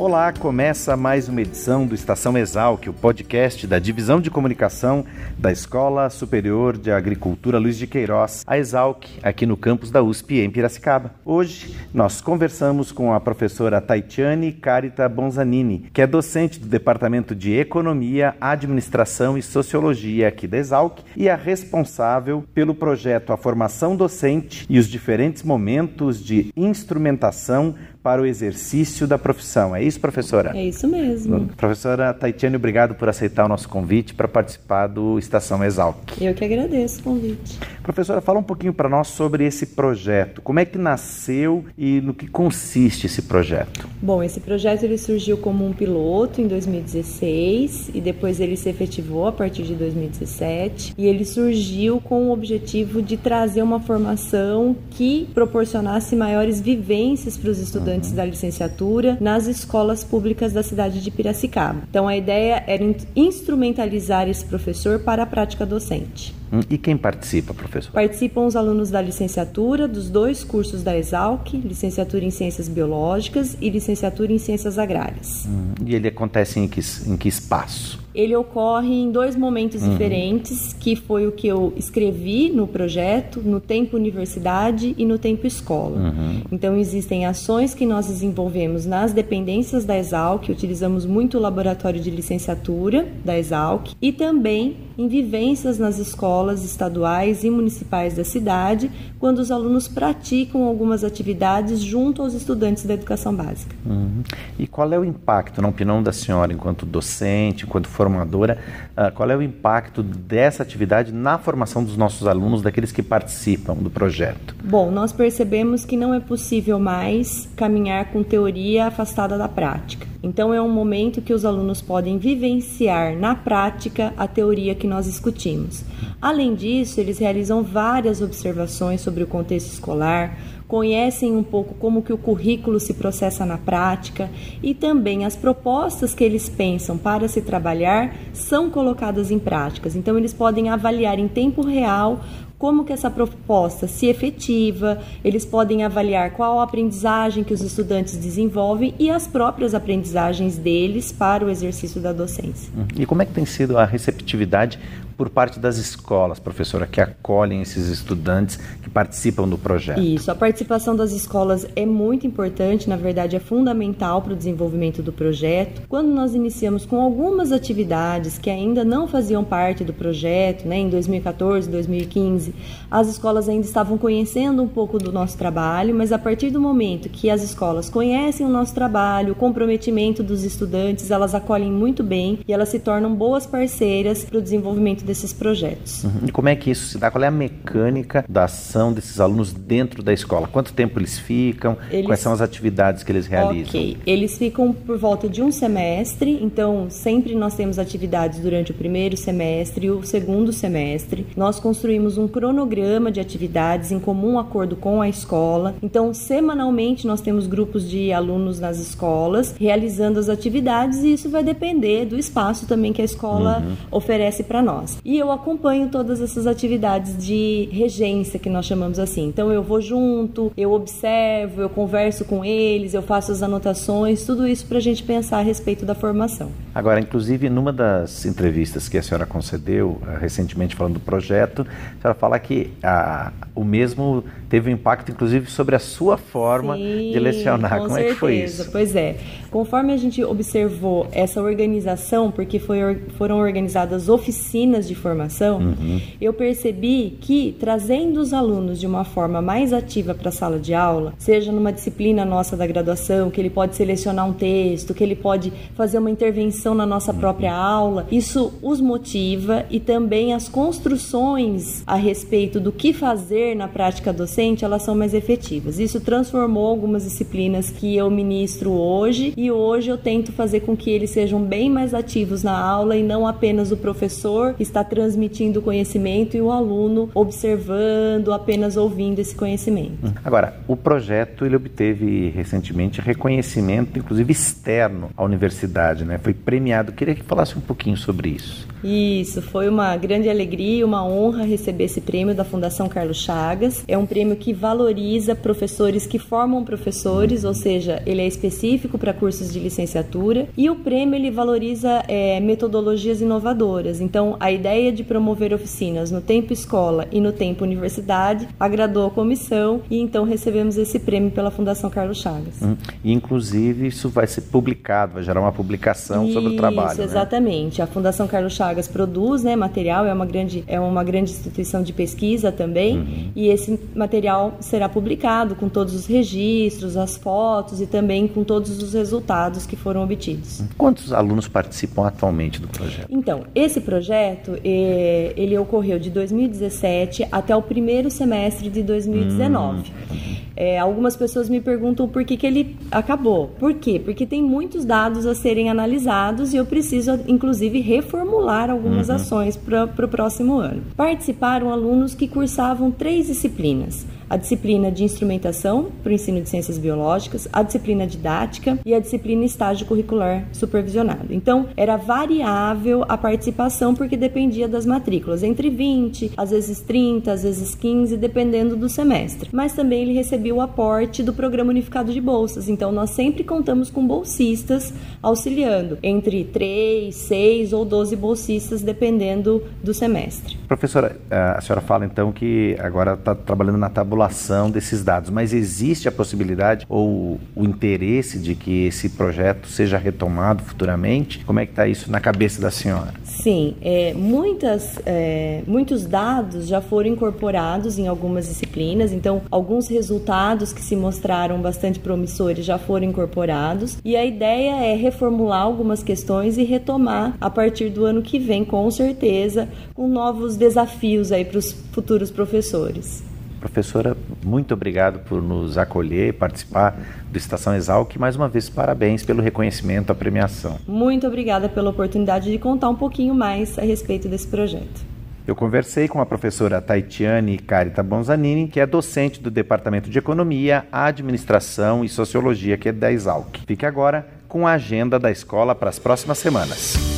Olá, começa mais uma edição do Estação Exalc, o podcast da Divisão de Comunicação da Escola Superior de Agricultura Luiz de Queiroz, a Exalc, aqui no campus da USP, em Piracicaba. Hoje nós conversamos com a professora Taitiane Carita Bonzanini, que é docente do Departamento de Economia, Administração e Sociologia aqui da Exalc e a responsável pelo projeto A Formação Docente e os diferentes momentos de instrumentação para o exercício da profissão. É isso, professora? É isso mesmo. Professora Taitiane, obrigado por aceitar o nosso convite para participar do Estação Exalc. Eu que agradeço o convite. Professora, fala um pouquinho para nós sobre esse projeto. Como é que nasceu e no que consiste esse projeto? Bom, esse projeto ele surgiu como um piloto em 2016 e depois ele se efetivou a partir de 2017 e ele surgiu com o objetivo de trazer uma formação que proporcionasse maiores vivências para os estudantes estudantes da licenciatura nas escolas públicas da cidade de Piracicaba. Então a ideia era instrumentalizar esse professor para a prática docente. Hum, e quem participa, professor? Participam os alunos da licenciatura dos dois cursos da Exalc, licenciatura em Ciências Biológicas e licenciatura em Ciências Agrárias. Hum, e ele acontece em que, em que espaço? Ele ocorre em dois momentos uhum. diferentes, que foi o que eu escrevi no projeto, no tempo universidade e no tempo escola. Uhum. Então existem ações que nós desenvolvemos nas dependências da Exalc, utilizamos muito o laboratório de licenciatura da Exalc e também em vivências nas escolas estaduais e municipais da cidade, quando os alunos praticam algumas atividades junto aos estudantes da educação básica. Uhum. E qual é o impacto, na opinião da senhora, enquanto docente, enquanto formadora, uh, qual é o impacto dessa atividade na formação dos nossos alunos, daqueles que participam do projeto? Bom, nós percebemos que não é possível mais caminhar com teoria afastada da prática. Então, é um momento que os alunos podem vivenciar na prática a teoria que nós discutimos. Além disso, eles realizam várias observações sobre o contexto escolar, conhecem um pouco como que o currículo se processa na prática e também as propostas que eles pensam para se trabalhar são colocadas em práticas. Então eles podem avaliar em tempo real como que essa proposta se efetiva, eles podem avaliar qual a aprendizagem que os estudantes desenvolvem e as próprias aprendizagens deles para o exercício da docência. E como é que tem sido a receptividade por parte das escolas, professora, que acolhem esses estudantes que participam do projeto? Isso, a participação das escolas é muito importante, na verdade é fundamental para o desenvolvimento do projeto. Quando nós iniciamos com algumas atividades que ainda não faziam parte do projeto, né, em 2014, 2015, as escolas ainda estavam conhecendo um pouco do nosso trabalho, mas a partir do momento que as escolas conhecem o nosso trabalho, o comprometimento dos estudantes, elas acolhem muito bem e elas se tornam boas parceiras para o desenvolvimento desses projetos. Uhum. E como é que isso se dá? Qual é a mecânica da ação desses alunos dentro da escola? Quanto tempo eles ficam? Eles... Quais são as atividades que eles realizam? Ok, eles ficam por volta de um semestre, então sempre nós temos atividades durante o primeiro semestre e o segundo semestre. Nós construímos um cronograma de atividades em comum acordo com a escola. Então, semanalmente nós temos grupos de alunos nas escolas realizando as atividades e isso vai depender do espaço também que a escola uhum. oferece para nós. E eu acompanho todas essas atividades de regência, que nós chamamos assim. Então eu vou junto, eu observo, eu converso com eles, eu faço as anotações, tudo isso para a gente pensar a respeito da formação. Agora, inclusive, numa das entrevistas que a senhora concedeu eh, recentemente falando do projeto, a senhora fala que a, o mesmo teve um impacto, inclusive, sobre a sua forma Sim, de lecionar. Como certeza. é que foi isso? Pois é. Conforme a gente observou essa organização, porque foi, foram organizadas oficinas de formação, uhum. eu percebi que trazendo os alunos de uma forma mais ativa para a sala de aula, seja numa disciplina nossa da graduação, que ele pode selecionar um texto, que ele pode fazer uma intervenção na nossa própria aula, isso os motiva e também as construções a respeito do que fazer na prática docente, elas são mais efetivas. Isso transformou algumas disciplinas que eu ministro hoje e hoje eu tento fazer com que eles sejam bem mais ativos na aula e não apenas o professor está transmitindo o conhecimento e o aluno observando, apenas ouvindo esse conhecimento. Hum. Agora, o projeto ele obteve recentemente reconhecimento, inclusive externo à universidade, né? Foi premiado. Queria que falasse um pouquinho sobre isso. Isso, foi uma grande alegria, uma honra receber esse prêmio da Fundação Carlos Chagas. É um prêmio que valoriza professores que formam professores, ou seja, ele é específico para cursos de licenciatura. E o prêmio ele valoriza é, metodologias inovadoras. Então, a ideia de promover oficinas no tempo escola e no tempo universidade agradou a comissão e então recebemos esse prêmio pela Fundação Carlos Chagas. Hum, inclusive, isso vai ser publicado, vai gerar uma publicação isso, sobre o trabalho. Isso, né? exatamente. Né? A Fundação Carlos Chagas Chagas produz né, material, é uma grande, é uma grande instituição de pesquisa também, uhum. e esse material será publicado com todos os registros, as fotos e também com todos os resultados que foram obtidos. Quantos alunos participam atualmente do projeto? Então, esse projeto, eh, ele ocorreu de 2017 até o primeiro semestre de 2019. Uhum. É, algumas pessoas me perguntam por que, que ele acabou. Por quê? Porque tem muitos dados a serem analisados e eu preciso, inclusive, reformular algumas uhum. ações para o próximo ano. Participaram alunos que cursavam três disciplinas a disciplina de instrumentação para o ensino de ciências biológicas, a disciplina didática e a disciplina estágio curricular supervisionado. Então, era variável a participação porque dependia das matrículas, entre 20, às vezes 30, às vezes 15, dependendo do semestre. Mas também ele recebia o aporte do Programa Unificado de Bolsas, então nós sempre contamos com bolsistas auxiliando, entre 3, 6 ou 12 bolsistas, dependendo do semestre. Professora, a senhora fala então que agora está trabalhando na tabulação manipulação desses dados, mas existe a possibilidade ou o interesse de que esse projeto seja retomado futuramente? Como é que está isso na cabeça da senhora? Sim, é, muitas, é, muitos dados já foram incorporados em algumas disciplinas, então alguns resultados que se mostraram bastante promissores já foram incorporados e a ideia é reformular algumas questões e retomar a partir do ano que vem, com certeza, com novos desafios aí para os futuros professores. Professora, muito obrigado por nos acolher e participar do Estação Exalc. Mais uma vez, parabéns pelo reconhecimento, a premiação. Muito obrigada pela oportunidade de contar um pouquinho mais a respeito desse projeto. Eu conversei com a professora Taitiane Carita Bonzanini, que é docente do Departamento de Economia, Administração e Sociologia aqui é da Exalc. Fique agora com a agenda da escola para as próximas semanas.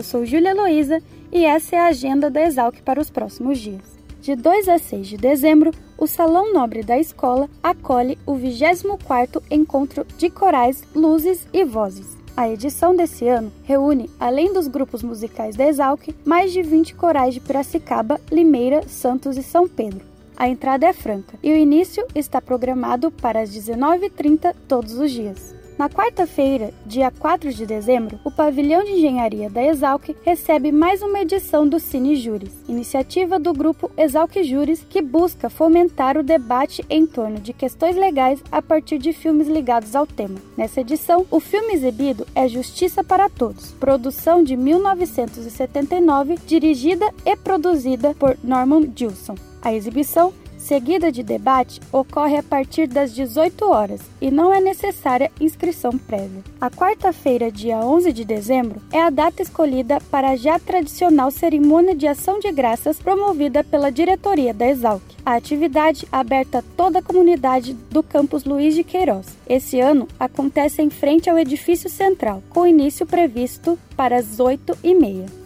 Eu sou Júlia Luiza e essa é a agenda da Exalc para os próximos dias. De 2 a 6 de dezembro, o Salão Nobre da Escola acolhe o 24º Encontro de Corais, Luzes e Vozes. A edição desse ano reúne, além dos grupos musicais da Exalc, mais de 20 corais de Piracicaba, Limeira, Santos e São Pedro. A entrada é franca e o início está programado para as 19h30 todos os dias. Na quarta-feira, dia 4 de dezembro, o Pavilhão de Engenharia da Exalc recebe mais uma edição do Cine Júris, iniciativa do grupo Exalc Júris que busca fomentar o debate em torno de questões legais a partir de filmes ligados ao tema. Nessa edição, o filme exibido é Justiça para Todos, produção de 1979, dirigida e produzida por Norman Gilson. A exibição seguida de debate, ocorre a partir das 18 horas e não é necessária inscrição prévia. A quarta-feira, dia 11 de dezembro, é a data escolhida para a já tradicional cerimônia de ação de graças promovida pela diretoria da Exalc. A atividade aberta a toda a comunidade do campus Luiz de Queiroz. Esse ano acontece em frente ao edifício central, com início previsto para as 8 e.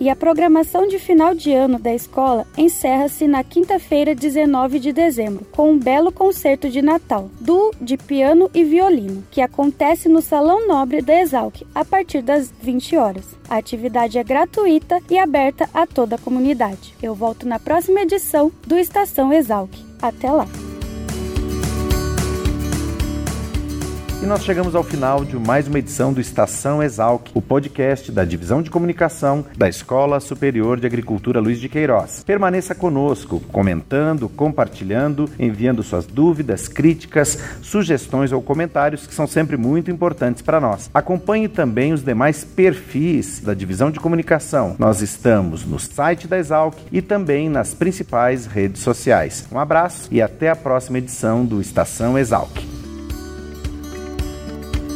E a programação de final de ano da escola encerra-se na quinta-feira, 19 de dezembro, com um belo concerto de Natal, do de piano e violino, que acontece no Salão Nobre da Exalc a partir das 20 horas. A atividade é gratuita e aberta a toda a comunidade. Eu volto na próxima edição do Estação Exalc. Até lá! E nós chegamos ao final de mais uma edição do Estação Exalc, o podcast da Divisão de Comunicação da Escola Superior de Agricultura Luiz de Queiroz. Permaneça conosco, comentando, compartilhando, enviando suas dúvidas, críticas, sugestões ou comentários que são sempre muito importantes para nós. Acompanhe também os demais perfis da Divisão de Comunicação. Nós estamos no site da Exalc e também nas principais redes sociais. Um abraço e até a próxima edição do Estação Exalc.